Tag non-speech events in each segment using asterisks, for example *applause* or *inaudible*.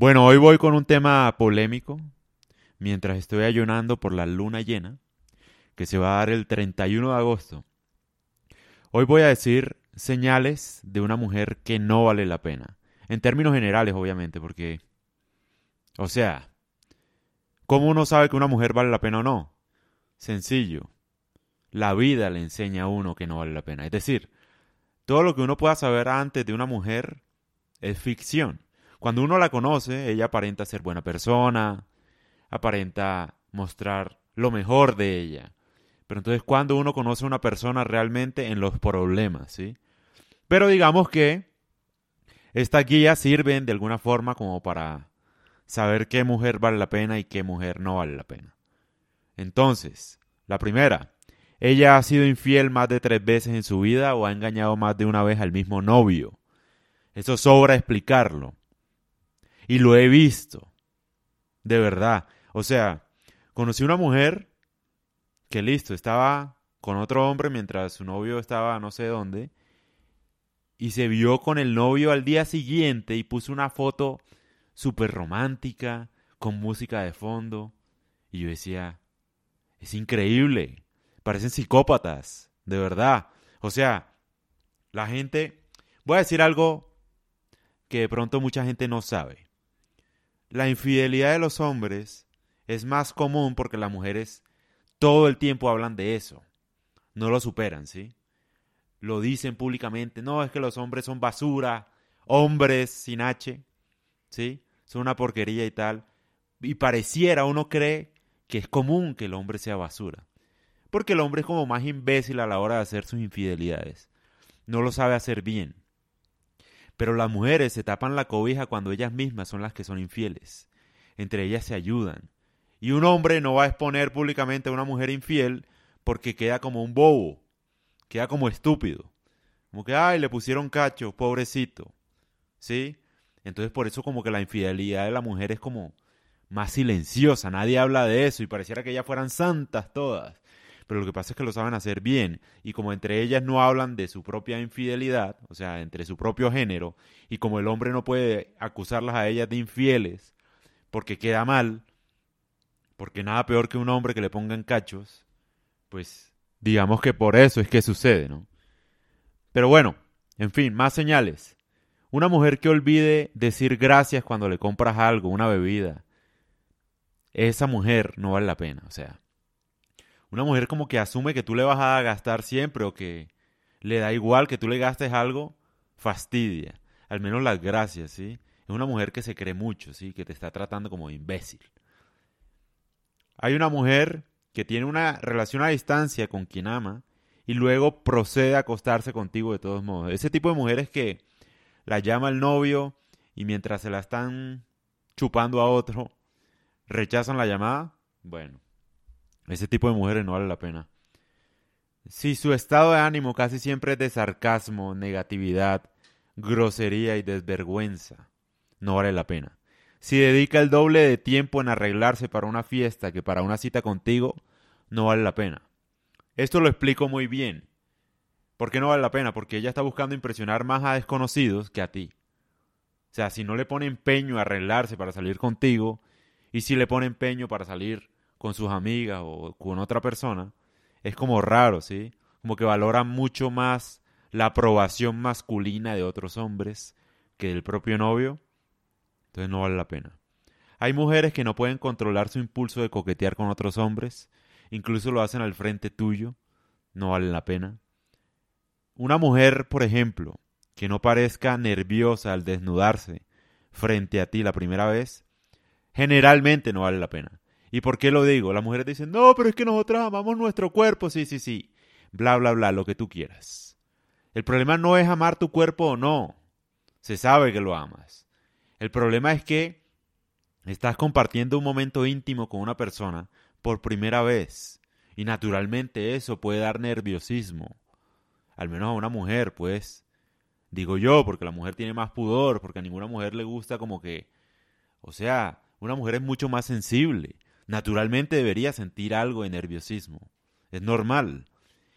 Bueno, hoy voy con un tema polémico, mientras estoy ayunando por la luna llena, que se va a dar el 31 de agosto. Hoy voy a decir señales de una mujer que no vale la pena. En términos generales, obviamente, porque, o sea, ¿cómo uno sabe que una mujer vale la pena o no? Sencillo. La vida le enseña a uno que no vale la pena. Es decir, todo lo que uno pueda saber antes de una mujer es ficción. Cuando uno la conoce, ella aparenta ser buena persona, aparenta mostrar lo mejor de ella. Pero entonces cuando uno conoce a una persona realmente en los problemas, ¿sí? Pero digamos que estas guías sirven de alguna forma como para saber qué mujer vale la pena y qué mujer no vale la pena. Entonces, la primera, ella ha sido infiel más de tres veces en su vida o ha engañado más de una vez al mismo novio. Eso sobra explicarlo. Y lo he visto. De verdad. O sea, conocí una mujer que listo, estaba con otro hombre mientras su novio estaba no sé dónde, y se vio con el novio al día siguiente y puso una foto súper romántica, con música de fondo, y yo decía, es increíble, parecen psicópatas, de verdad. O sea, la gente, voy a decir algo que de pronto mucha gente no sabe. La infidelidad de los hombres es más común porque las mujeres todo el tiempo hablan de eso. No lo superan, ¿sí? Lo dicen públicamente. No, es que los hombres son basura, hombres sin H, ¿sí? Son una porquería y tal. Y pareciera, uno cree que es común que el hombre sea basura. Porque el hombre es como más imbécil a la hora de hacer sus infidelidades. No lo sabe hacer bien. Pero las mujeres se tapan la cobija cuando ellas mismas son las que son infieles. Entre ellas se ayudan, y un hombre no va a exponer públicamente a una mujer infiel porque queda como un bobo, queda como estúpido. Como que, ay, le pusieron cacho, pobrecito. ¿Sí? Entonces por eso como que la infidelidad de la mujer es como más silenciosa, nadie habla de eso y pareciera que ellas fueran santas todas. Pero lo que pasa es que lo saben hacer bien y como entre ellas no hablan de su propia infidelidad, o sea, entre su propio género, y como el hombre no puede acusarlas a ellas de infieles porque queda mal, porque nada peor que un hombre que le pongan cachos, pues digamos que por eso es que sucede, ¿no? Pero bueno, en fin, más señales. Una mujer que olvide decir gracias cuando le compras algo, una bebida, esa mujer no vale la pena, o sea, una mujer como que asume que tú le vas a gastar siempre o que le da igual que tú le gastes algo, fastidia. Al menos las gracias, ¿sí? Es una mujer que se cree mucho, ¿sí? Que te está tratando como imbécil. Hay una mujer que tiene una relación a distancia con quien ama y luego procede a acostarse contigo de todos modos. Ese tipo de mujeres que la llama el novio y mientras se la están chupando a otro, rechazan la llamada. Bueno, ese tipo de mujeres no vale la pena. Si su estado de ánimo casi siempre es de sarcasmo, negatividad, grosería y desvergüenza, no vale la pena. Si dedica el doble de tiempo en arreglarse para una fiesta que para una cita contigo, no vale la pena. Esto lo explico muy bien. ¿Por qué no vale la pena? Porque ella está buscando impresionar más a desconocidos que a ti. O sea, si no le pone empeño a arreglarse para salir contigo, y si le pone empeño para salir con sus amigas o con otra persona, es como raro, ¿sí? Como que valora mucho más la aprobación masculina de otros hombres que del propio novio entonces no vale la pena. Hay mujeres que no pueden controlar su impulso de coquetear con otros hombres, incluso lo hacen al frente tuyo, no vale la pena. Una mujer, por ejemplo, que no parezca nerviosa al desnudarse frente a ti la primera vez, generalmente no vale la pena. ¿Y por qué lo digo? Las mujeres dicen, no, pero es que nosotras amamos nuestro cuerpo, sí, sí, sí, bla, bla, bla, lo que tú quieras. El problema no es amar tu cuerpo o no, se sabe que lo amas. El problema es que estás compartiendo un momento íntimo con una persona por primera vez y naturalmente eso puede dar nerviosismo. Al menos a una mujer, pues. Digo yo, porque la mujer tiene más pudor, porque a ninguna mujer le gusta como que... O sea, una mujer es mucho más sensible. Naturalmente debería sentir algo de nerviosismo. Es normal.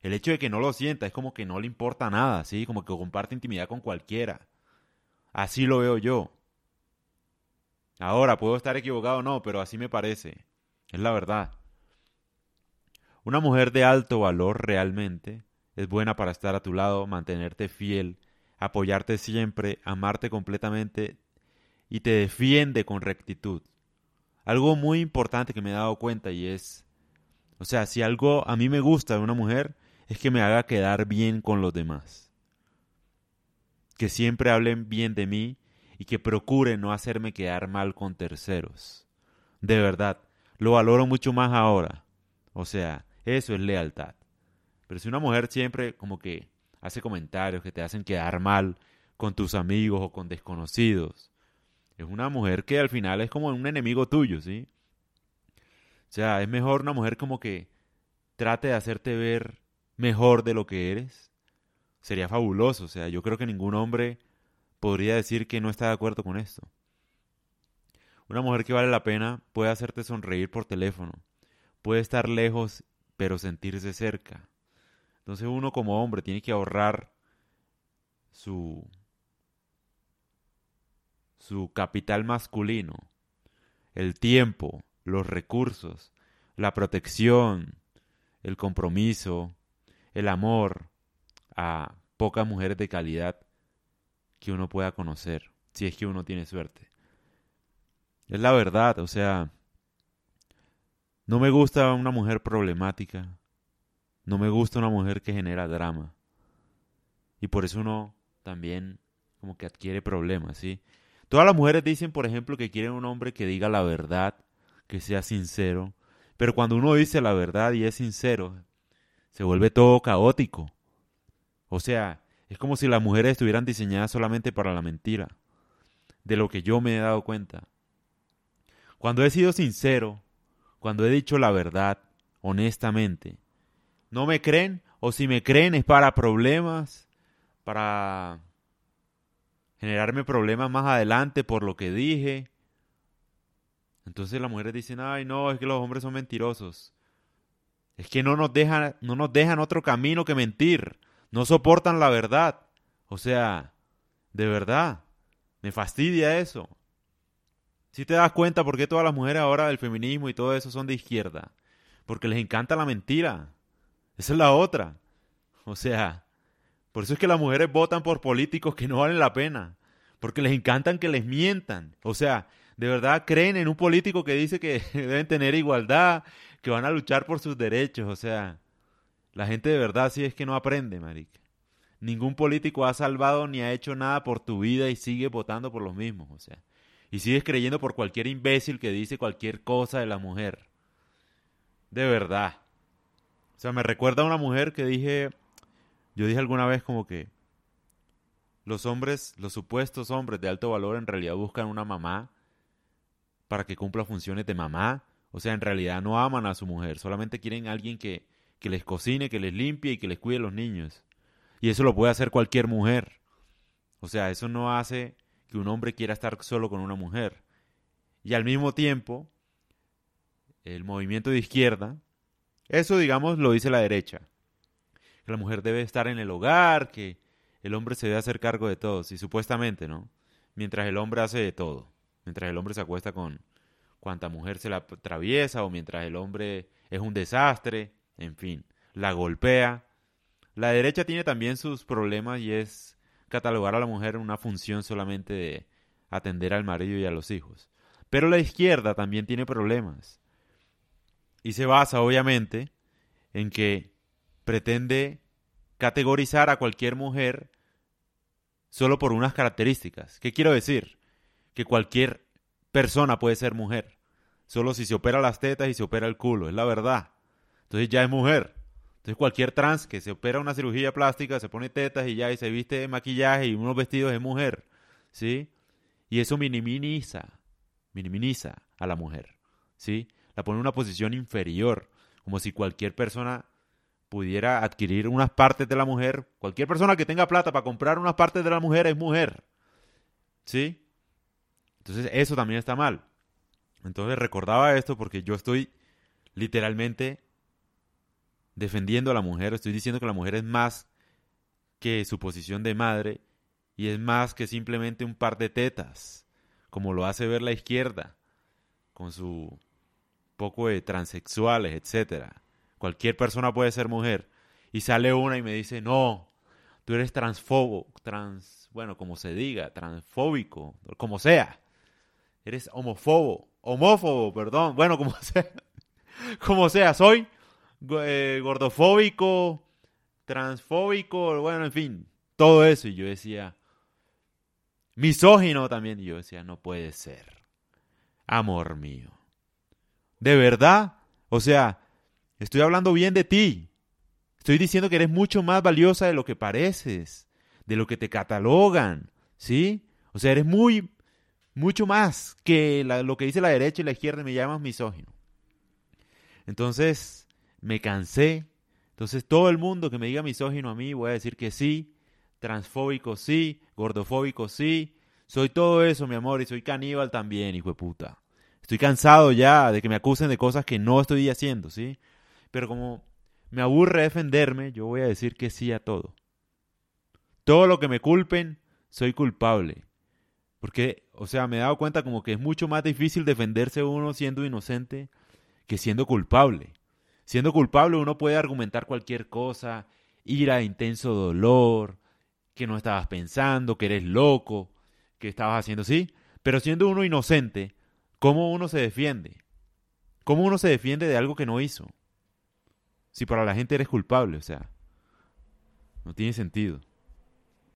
El hecho de que no lo sienta es como que no le importa nada, ¿sí? Como que comparte intimidad con cualquiera. Así lo veo yo. Ahora, puedo estar equivocado o no, pero así me parece. Es la verdad. Una mujer de alto valor realmente es buena para estar a tu lado, mantenerte fiel, apoyarte siempre, amarte completamente y te defiende con rectitud. Algo muy importante que me he dado cuenta y es, o sea, si algo a mí me gusta de una mujer es que me haga quedar bien con los demás. Que siempre hablen bien de mí y que procure no hacerme quedar mal con terceros. De verdad, lo valoro mucho más ahora. O sea, eso es lealtad. Pero si una mujer siempre como que hace comentarios que te hacen quedar mal con tus amigos o con desconocidos, es una mujer que al final es como un enemigo tuyo, ¿sí? O sea, es mejor una mujer como que trate de hacerte ver mejor de lo que eres. Sería fabuloso, o sea, yo creo que ningún hombre podría decir que no está de acuerdo con esto. Una mujer que vale la pena puede hacerte sonreír por teléfono, puede estar lejos pero sentirse cerca. Entonces uno como hombre tiene que ahorrar su su capital masculino, el tiempo, los recursos, la protección, el compromiso, el amor a pocas mujeres de calidad que uno pueda conocer, si es que uno tiene suerte. Es la verdad, o sea, no me gusta una mujer problemática, no me gusta una mujer que genera drama. Y por eso uno también como que adquiere problemas, ¿sí? Todas las mujeres dicen, por ejemplo, que quieren un hombre que diga la verdad, que sea sincero, pero cuando uno dice la verdad y es sincero, se vuelve todo caótico. O sea, es como si las mujeres estuvieran diseñadas solamente para la mentira, de lo que yo me he dado cuenta. Cuando he sido sincero, cuando he dicho la verdad, honestamente, ¿no me creen? O si me creen es para problemas, para generarme problemas más adelante por lo que dije. Entonces las mujeres dicen, ay no, es que los hombres son mentirosos. Es que no nos dejan, no nos dejan otro camino que mentir no soportan la verdad. O sea, de verdad, me fastidia eso. Si te das cuenta por qué todas las mujeres ahora del feminismo y todo eso son de izquierda. Porque les encanta la mentira. Esa es la otra. O sea, por eso es que las mujeres votan por políticos que no valen la pena. Porque les encantan que les mientan. O sea, de verdad creen en un político que dice que *laughs* deben tener igualdad, que van a luchar por sus derechos. O sea, la gente de verdad sí es que no aprende, marica. Ningún político ha salvado ni ha hecho nada por tu vida y sigue votando por los mismos, o sea. Y sigues creyendo por cualquier imbécil que dice cualquier cosa de la mujer. De verdad. O sea, me recuerda a una mujer que dije, yo dije alguna vez como que los hombres, los supuestos hombres de alto valor en realidad buscan una mamá para que cumpla funciones de mamá. O sea, en realidad no aman a su mujer, solamente quieren a alguien que, que les cocine, que les limpie y que les cuide a los niños. Y eso lo puede hacer cualquier mujer. O sea, eso no hace que un hombre quiera estar solo con una mujer. Y al mismo tiempo, el movimiento de izquierda, eso digamos lo dice la derecha. Que la mujer debe estar en el hogar, que el hombre se debe hacer cargo de todo, y supuestamente, ¿no? Mientras el hombre hace de todo. Mientras el hombre se acuesta con cuanta mujer se la atraviesa o mientras el hombre es un desastre en fin, la golpea. La derecha tiene también sus problemas y es catalogar a la mujer una función solamente de atender al marido y a los hijos. Pero la izquierda también tiene problemas. Y se basa, obviamente, en que pretende categorizar a cualquier mujer solo por unas características. ¿Qué quiero decir? Que cualquier persona puede ser mujer, solo si se opera las tetas y se opera el culo, es la verdad. Entonces ya es mujer. Entonces cualquier trans que se opera una cirugía plástica, se pone tetas y ya y se viste de maquillaje y unos vestidos es mujer. ¿Sí? Y eso minimiza, minimiza a la mujer. ¿Sí? La pone en una posición inferior, como si cualquier persona pudiera adquirir unas partes de la mujer. Cualquier persona que tenga plata para comprar unas partes de la mujer es mujer. ¿Sí? Entonces eso también está mal. Entonces recordaba esto porque yo estoy literalmente defendiendo a la mujer, estoy diciendo que la mujer es más que su posición de madre y es más que simplemente un par de tetas. como lo hace ver la izquierda, con su poco de transexuales, etcétera. Cualquier persona puede ser mujer. Y sale una y me dice, no, tú eres transfobo, trans, bueno, como se diga, transfóbico, como sea. Eres homofobo, homófobo, perdón, bueno, como *laughs* sea. como sea, soy eh, gordofóbico, transfóbico, bueno, en fin, todo eso. Y yo decía, misógino también. Y yo decía, no puede ser. Amor mío. ¿De verdad? O sea, estoy hablando bien de ti. Estoy diciendo que eres mucho más valiosa de lo que pareces, de lo que te catalogan, ¿sí? O sea, eres muy, mucho más que lo que dice la derecha y la izquierda y me llamas misógino. Entonces, me cansé. Entonces, todo el mundo que me diga misógino a mí, voy a decir que sí. Transfóbico sí, gordofóbico sí. Soy todo eso, mi amor, y soy caníbal también, hijo de puta. Estoy cansado ya de que me acusen de cosas que no estoy haciendo, ¿sí? Pero como me aburre defenderme, yo voy a decir que sí a todo. Todo lo que me culpen, soy culpable. Porque, o sea, me he dado cuenta como que es mucho más difícil defenderse uno siendo inocente que siendo culpable. Siendo culpable uno puede argumentar cualquier cosa, ir a intenso dolor, que no estabas pensando, que eres loco, que estabas haciendo así. Pero siendo uno inocente, ¿cómo uno se defiende? ¿Cómo uno se defiende de algo que no hizo? Si para la gente eres culpable, o sea, no tiene sentido.